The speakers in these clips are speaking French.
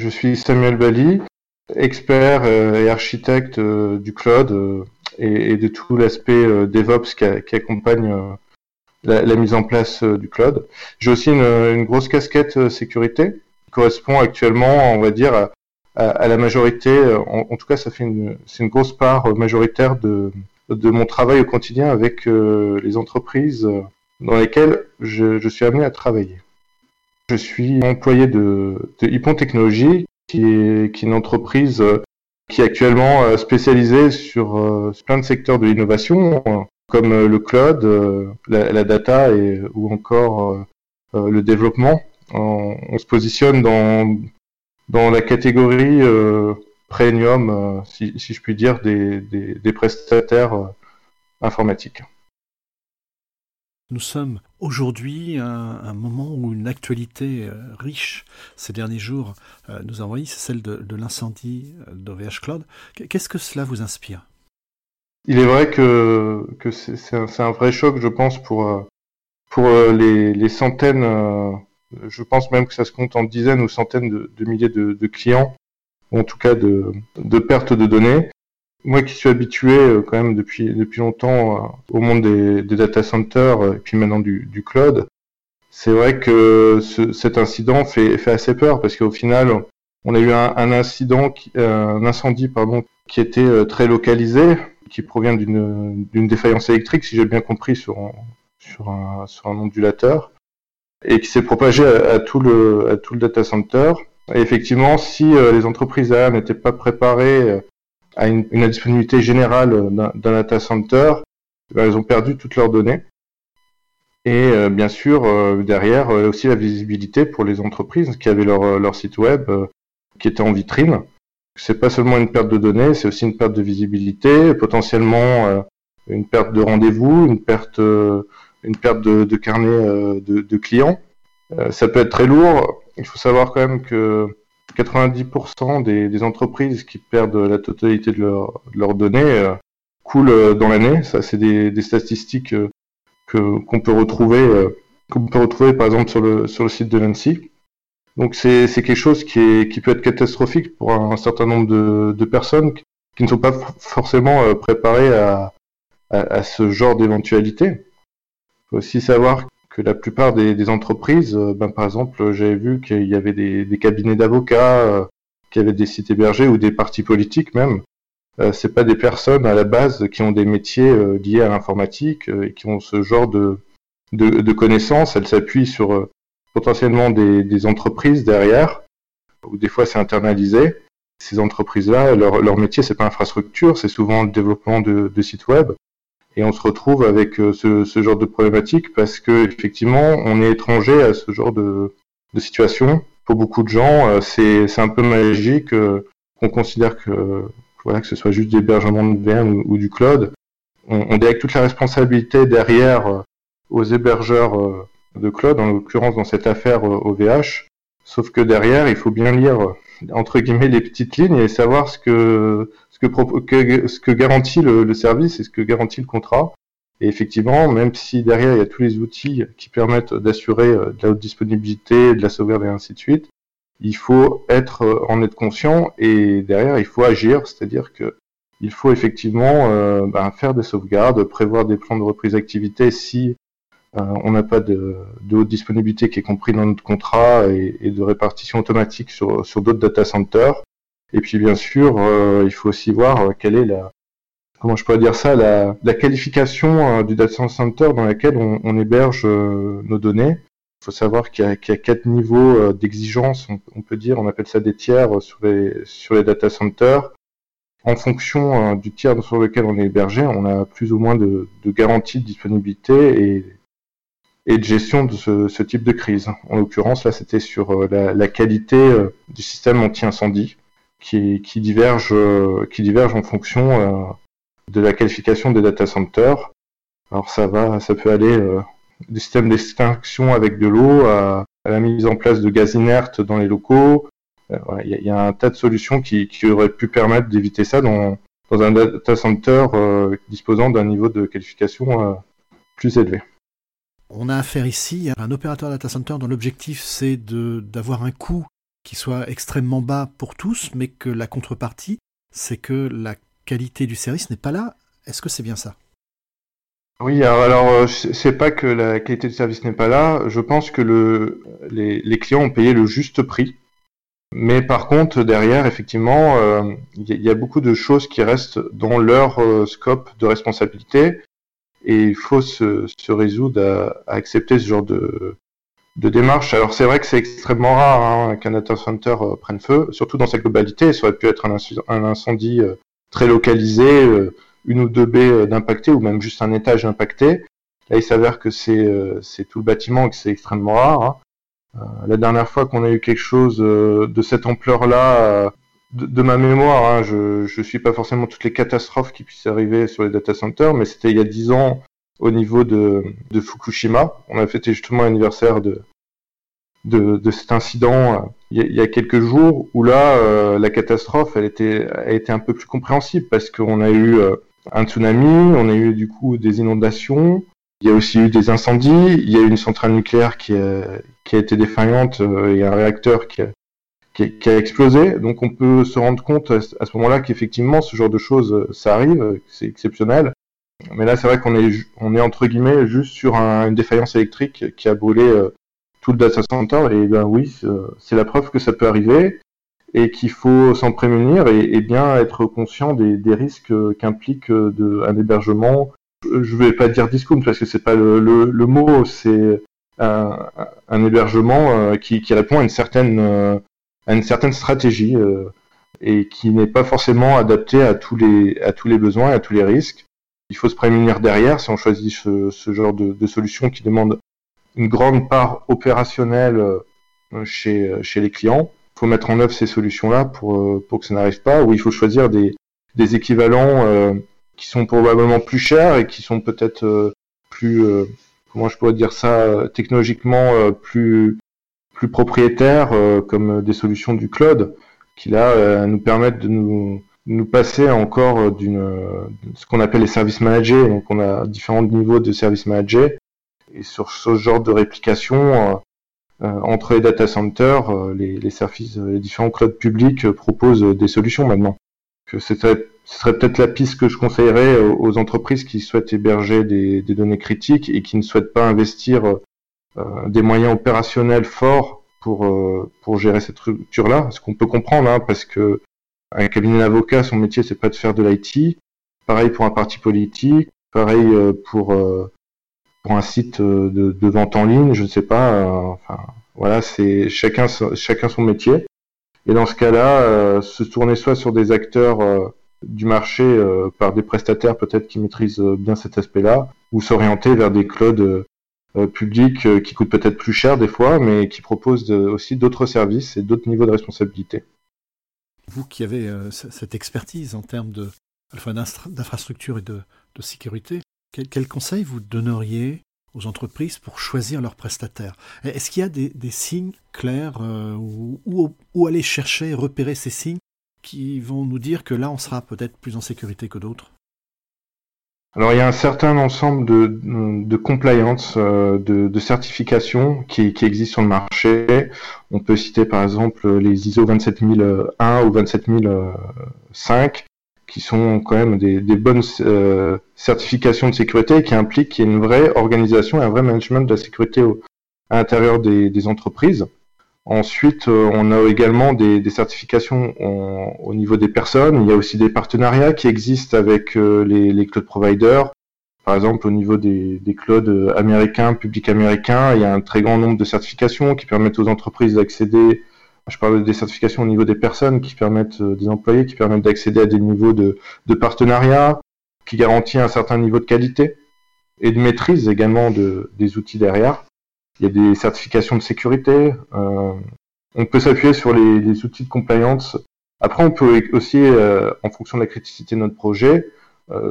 Je suis Samuel Bali, expert et architecte du cloud et, de tout l'aspect DevOps qui, accompagne la, mise en place du cloud. J'ai aussi une, grosse casquette sécurité qui correspond actuellement, on va dire, à, la majorité. En, tout cas, ça fait une, c'est une grosse part majoritaire de mon travail au quotidien avec les entreprises dans lesquelles je, suis amené à travailler. Je suis employé de, de Hippon Technologies, qui est, une entreprise qui est actuellement euh, spécialisée sur, euh, plein de secteurs de l'innovation, comme euh, le cloud, la, data et, ou encore le développement. On, se positionne dans, la catégorie premium, si, je puis dire, des prestataires informatiques. Nous sommes aujourd'hui un, moment où une actualité euh, riche ces derniers jours euh, nous a envoyé, c'est celle de, l'incendie euh, d'OVH Cloud. Qu'est-ce que cela vous inspire? Il est vrai que, c'est un, vrai choc, je pense, pour, pour les, centaines, je pense même que ça se compte en dizaines ou centaines de, milliers de, clients, ou en tout cas de, de pertes de données. Moi qui suis habitué euh, quand même depuis, depuis longtemps euh, au monde des, des, data centers euh, et puis maintenant du, du cloud, c'est vrai que ce, cet incident fait, fait assez peur parce qu'au final, on a eu un, un incident, qui, un incendie pardon, qui était très localisé, qui provient d'une défaillance électrique, si j'ai bien compris, sur sur un, sur un ondulateur, et qui s'est propagé à, tout le, à tout le data center. Et effectivement, si les entreprises n'étaient pas préparées à une, une disponibilité générale d'un data center, ben, elles ont perdu toutes leurs données. Et euh, bien sûr, euh, derrière, euh, aussi la visibilité pour les entreprises qui avaient leur, leur site web qui était en vitrine. C'est pas seulement une perte de données, c'est aussi une perte de visibilité, potentiellement une perte de rendez-vous, une perte, une perte de, de carnet de, de, clients. ça peut être très lourd. Il faut savoir quand même que 90% des, entreprises qui perdent la totalité de, leurs données euh, coulent euh, dans l'année. Ça, c'est des, statistiques euh, que qu'on peut retrouver, qu'on peut retrouver par exemple sur le sur le site de l'ANSI. Donc c'est quelque chose qui est qui peut être catastrophique pour un, certain nombre de, de, personnes qui ne sont pas forcément préparées à, à, à ce genre d'éventualité. Il faut aussi savoir la plupart des, entreprises, euh, ben, par exemple, j'avais vu qu'il y avait des, cabinets d'avocats, euh, qui avaient des sites hébergés ou des partis politiques même. Euh, c'est pas des personnes à la base qui ont des métiers liés à l'informatique et qui ont ce genre de, connaissances. Elles s'appuient sur potentiellement des, entreprises derrière, ou des fois c'est internalisé. Ces entreprises-là, leur, leur métier, c'est pas infrastructure, c'est souvent le développement de sites web et on se retrouve avec euh, ce, ce, genre de problématique parce que effectivement on est étranger à ce genre de, situation. Pour beaucoup de gens, euh, c'est un peu magique euh, qu'on considère que voilà que ce soit juste d'hébergement de VM ou, du cloud. On, on délègue toute la responsabilité derrière aux hébergeurs de cloud, en l'occurrence dans cette affaire OVH. Sauf que derrière, il faut bien lire entre guillemets les petites lignes et savoir ce que que, ce que garantit le, service et ce que garantit le contrat. Et effectivement, même si derrière il y a tous les outils qui permettent d'assurer euh, de la haute disponibilité, de la sauvegarde et ainsi de suite, il faut être euh, en être conscient et derrière il faut agir, c'est-à-dire que il faut effectivement euh, ben, faire des sauvegardes, prévoir des plans de reprise d'activité si on n'a pas de, haute disponibilité qui est compris dans notre contrat et, de répartition automatique sur, d'autres data centers. Et puis bien sûr, euh, il faut aussi voir euh, quelle est la comment je pourrais dire ça, la, qualification euh, du data center dans laquelle on, héberge nos données. Il faut savoir qu'il y, a quatre niveaux d'exigence, on, peut dire, on appelle ça des tiers sur les, sur les data centers. En fonction du tiers sur lequel on est hébergé, on a plus ou moins de, de garanties de disponibilité et, et de gestion de ce, type de crise. En l'occurrence, là, c'était sur la, la, qualité du système anti-incendie qui, divergent euh, qui divergent en fonction euh, de la qualification des data centers. Alors ça va, ça peut aller euh, du système d'extinction avec de l'eau à, la mise en place de gaz inerte dans les locaux. Il y, a un tas de solutions qui, auraient pu permettre d'éviter ça dans, dans un data center disposant d'un niveau de qualification plus élevé. On a affaire ici à un opérateur data center dont l'objectif c'est d'avoir un coût qui soit extrêmement bas pour tous, mais que la contrepartie, c'est que la qualité du service n'est pas là. Est-ce que c'est bien ça? Oui, alors, euh, c'est pas que la qualité du service n'est pas là. Je pense que le, les, clients ont payé le juste prix. Mais par contre, derrière, effectivement, euh, il y, a beaucoup de choses qui restent dans leur euh, scope de responsabilité. Et il faut se, se résoudre à, accepter ce genre de, de démarche. Alors c'est vrai que c'est extrêmement rare hein, qu'un data center prenne feu, surtout dans sa globalité. Ça aurait pu être un, incendie très localisé, euh, une ou deux baies euh, d'impacté ou même juste un étage impacté. Là, il s'avère que c'est euh, c'est tout le bâtiment et que c'est extrêmement rare. Hein. la dernière fois qu'on a eu quelque chose de cette ampleur-là, de, ma mémoire, hein, je ne suis pas forcément toutes les catastrophes qui puissent arriver sur les data centers, mais c'était il y a dix ans au niveau de, Fukushima. On a fêté justement l'anniversaire de, cet incident il y, a quelques jours où là, euh, la catastrophe, elle était, a été un peu plus compréhensible parce qu'on a eu euh, un tsunami, on a eu du coup des inondations, il y a aussi eu des incendies, il y a eu une centrale nucléaire qui a, qui a été défaillante euh, et un réacteur qui a, qui, a, explosé. Donc on peut se rendre compte à, ce moment-là qu'effectivement ce genre de choses, ça arrive, c'est exceptionnel. Mais là, c'est vrai qu'on est, entre guillemets juste sur une défaillance électrique qui a brûlé tout le data center. Et ben oui, c'est la preuve que ça peut arriver et qu'il faut s'en prémunir et, bien être conscient des, risques qu'implique de, un hébergement. Je vais pas dire discount parce que c'est pas le, mot, c'est un, hébergement euh, qui, répond à une certaine, euh, à une certaine stratégie euh, et qui n'est pas forcément adapté à tous les, à tous les besoins et à tous les risques. Il faut se prémunir derrière si on choisit ce, ce genre de, de solution qui demande une grande part opérationnelle euh, chez, euh, chez les clients. Il faut mettre en œuvre ces solutions-là pour, euh, pour que ça n'arrive pas, ou il faut choisir des, des équivalents qui sont probablement plus chers et qui sont peut-être plus, comment je pourrais dire ça, technologiquement plus, plus propriétaires, comme des solutions du cloud, qui là nous permettent de nous, nous passer encore d'une ce qu'on appelle les services managés. Donc on a différents niveaux de services managés et sur ce genre de réplication, euh, euh, entre les data centers, euh, les, services, les différents clouds publics proposent des solutions maintenant. Que ce serait, peut-être la piste que je conseillerais aux entreprises qui souhaitent héberger des, données critiques et qui ne souhaitent pas investir des moyens opérationnels forts pour, pour gérer cette structure-là. Ce qu'on peut comprendre, hein, parce que un cabinet d'avocat, son métier, c'est pas de faire de l'IT. Pareil pour un parti politique. Pareil pour pour un site euh, de, vente en ligne, je ne sais pas. Euh, enfin, voilà, c'est chacun chacun son métier. Et dans ce cas-là, euh, se tourner soit sur des acteurs du marché par des prestataires peut-être qui maîtrisent bien cet aspect-là, ou s'orienter vers des clouds publics qui coûtent peut-être plus cher des fois, mais qui proposent aussi d'autres services et d'autres niveaux de responsabilité. Vous qui avez cette expertise en termes de d'infrastructure et de, sécurité, quel, quel, conseil vous donneriez aux entreprises pour choisir leurs prestataires? Est-ce qu'il y a des, signes clairs euh, où, aller chercher, repérer ces signes qui vont nous dire que là, on sera peut-être plus en sécurité que d'autres? Alors il y a un certain ensemble de, de compliance, euh, de, de certifications qui, qui, existent sur le marché. On peut citer par exemple les ISO 27001 ou 27005 qui sont quand même des, bonnes euh, certifications de sécurité qui impliquent qu'il y ait une vraie organisation et un vrai management de la sécurité à l'intérieur des, entreprises. Ensuite, euh, on a également des, certifications au niveau des personnes. Il y a aussi des partenariats qui existent avec euh, les, cloud providers. Par exemple, au niveau des, clouds américains, publics américains, il y a un très grand nombre de certifications qui permettent aux entreprises d'accéder je parle des certifications au niveau des personnes qui permettent, euh, des employés qui permettent d'accéder à des niveaux de, partenariat, qui garantit un certain niveau de qualité et de maîtrise également de, des outils derrière. Il y a des certifications de sécurité. Euh, on peut s'appuyer sur les, outils de compliance. Après, on peut aussi, euh, en fonction de la criticité de notre projet,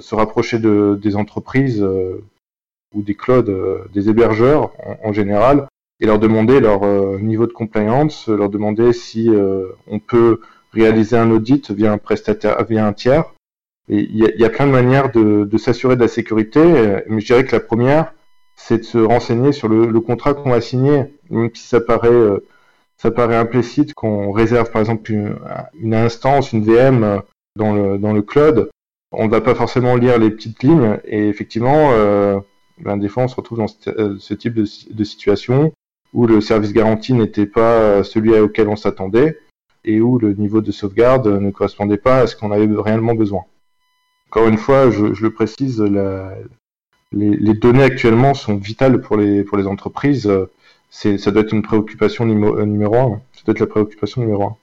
se rapprocher de, des entreprises ou des clouds, des hébergeurs en général, et leur demander leur euh, niveau de compliance, leur demander si euh, on peut réaliser un audit via un prestataire, via un tiers. il y, a plein de manières de, s'assurer de la sécurité, mais je dirais que la première, c'est de se renseigner sur le, contrat qu'on va signer, même si ça paraît euh, ça paraît implicite qu'on réserve par exemple une, instance, une VM dans le, dans le cloud. On ne va pas forcément lire les petites lignes et effectivement, euh, ben, des fois on se retrouve dans ce, euh, type de, de, situation où le service garanti n'était pas celui auquel on s'attendait et où le niveau de sauvegarde ne correspondait pas à ce qu'on avait réellement besoin. Encore une fois, je, je le précise, la, les, les, données actuellement sont vitales pour les, pour les entreprises. C'est, ça doit être une préoccupation numéro, numéro un. Ça doit être la préoccupation numéro un.